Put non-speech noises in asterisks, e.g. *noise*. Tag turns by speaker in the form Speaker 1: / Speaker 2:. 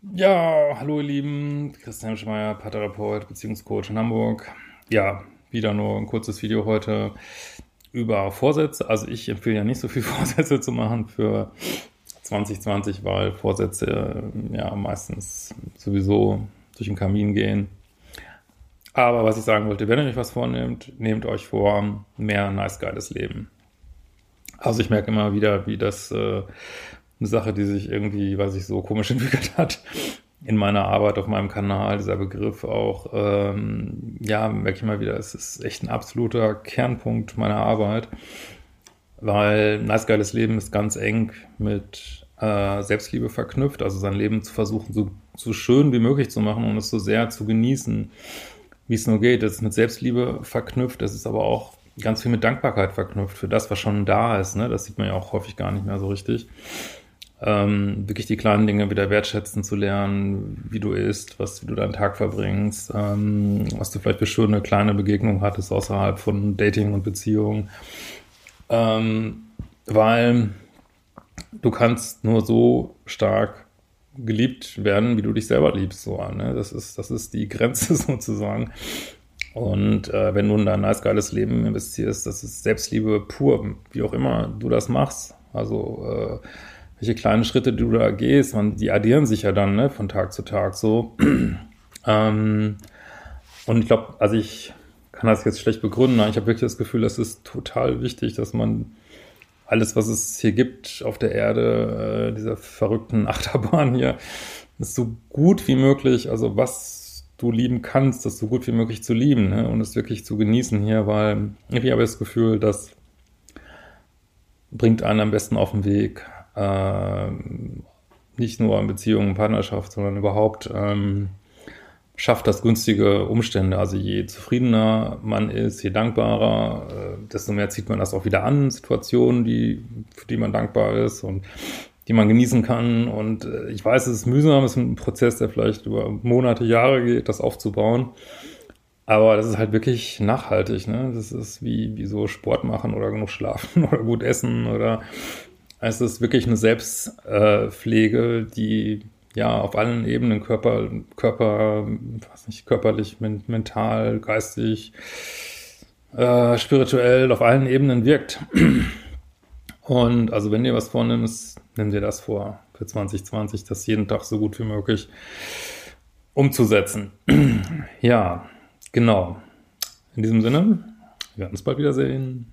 Speaker 1: Ja, hallo ihr Lieben, Christian Schmeier, Paartherapeut, Beziehungscoach in Hamburg. Ja, wieder nur ein kurzes Video heute über Vorsätze. Also ich empfehle ja nicht so viel *laughs* Vorsätze zu machen für 2020, weil Vorsätze ja meistens sowieso durch den Kamin gehen. Aber was ich sagen wollte, wenn ihr euch was vornehmt, nehmt euch vor, mehr nice geiles Leben. Also ich merke immer wieder, wie das äh, eine Sache, die sich irgendwie, weiß ich, so komisch *laughs* entwickelt hat in meiner Arbeit auf meinem Kanal, dieser Begriff auch, ähm, ja, merke ich mal wieder, es ist echt ein absoluter Kernpunkt meiner Arbeit, weil nice geiles Leben ist ganz eng mit äh, Selbstliebe verknüpft, also sein Leben zu versuchen, so, so schön wie möglich zu machen und es so sehr zu genießen, wie es nur geht. Das ist mit Selbstliebe verknüpft, das ist aber auch ganz viel mit Dankbarkeit verknüpft für das, was schon da ist. Ne? Das sieht man ja auch häufig gar nicht mehr so richtig ähm, wirklich die kleinen Dinge wieder wertschätzen zu lernen, wie du isst, was, wie du deinen Tag verbringst, ähm, was du vielleicht für schöne kleine Begegnungen hattest außerhalb von Dating und Beziehungen. Ähm, weil du kannst nur so stark geliebt werden, wie du dich selber liebst. So, ne? das, ist, das ist die Grenze *laughs* sozusagen. Und äh, wenn du in dein nice geiles Leben investierst, das ist Selbstliebe pur, wie auch immer du das machst. Also äh, welche kleinen Schritte du da gehst, man, die addieren sich ja dann ne, von Tag zu Tag so. *clears throat* ähm, und ich glaube, also ich kann das jetzt schlecht begründen, aber ich habe wirklich das Gefühl, es ist total wichtig, dass man alles, was es hier gibt auf der Erde, äh, dieser verrückten *laughs* Achterbahn hier, ist so gut wie möglich, also was du lieben kannst, das so gut wie möglich zu lieben ne? und es wirklich zu genießen hier, weil ich habe das Gefühl, das bringt einen am besten auf den Weg nicht nur in Beziehungen, Partnerschaft, sondern überhaupt ähm, schafft das günstige Umstände. Also je zufriedener man ist, je dankbarer, äh, desto mehr zieht man das auch wieder an, Situationen, die, für die man dankbar ist und die man genießen kann. Und äh, ich weiß, es ist mühsam, es ist ein Prozess, der vielleicht über Monate, Jahre geht, das aufzubauen. Aber das ist halt wirklich nachhaltig, ne? Das ist wie, wie so Sport machen oder genug schlafen *laughs* oder gut essen oder es ist wirklich eine Selbstpflege, die ja auf allen Ebenen, Körper, Körper, was nicht, körperlich, mental, geistig, äh, spirituell, auf allen Ebenen wirkt. Und also wenn ihr was vornimmt, nimm dir das vor für 2020, das jeden Tag so gut wie möglich umzusetzen. *clears throat* ja, genau. In diesem Sinne, wir werden uns bald wiedersehen.